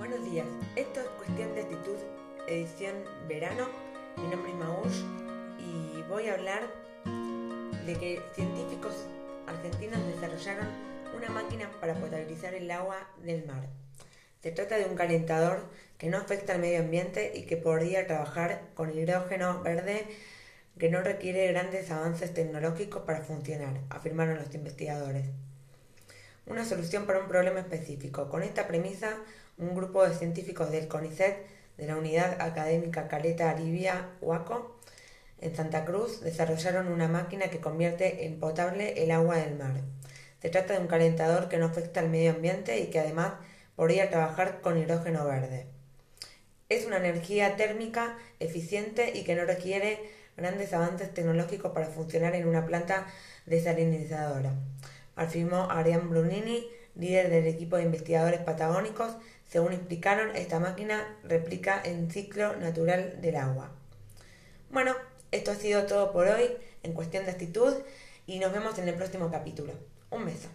Buenos días, esto es Cuestión de Actitud, edición verano. Mi nombre es Maush y voy a hablar de que científicos argentinos desarrollaron una máquina para potabilizar el agua del mar. Se trata de un calentador que no afecta al medio ambiente y que podría trabajar con hidrógeno verde que no requiere grandes avances tecnológicos para funcionar, afirmaron los investigadores. Una solución para un problema específico. Con esta premisa, un grupo de científicos del CONICET, de la Unidad Académica Caleta Aribia Huaco, en Santa Cruz, desarrollaron una máquina que convierte en potable el agua del mar. Se trata de un calentador que no afecta al medio ambiente y que además podría trabajar con hidrógeno verde. Es una energía térmica eficiente y que no requiere grandes avances tecnológicos para funcionar en una planta desalinizadora, afirmó Ariane Brunini, líder del equipo de investigadores patagónicos. Según explicaron, esta máquina replica el ciclo natural del agua. Bueno, esto ha sido todo por hoy en cuestión de actitud y nos vemos en el próximo capítulo. Un beso.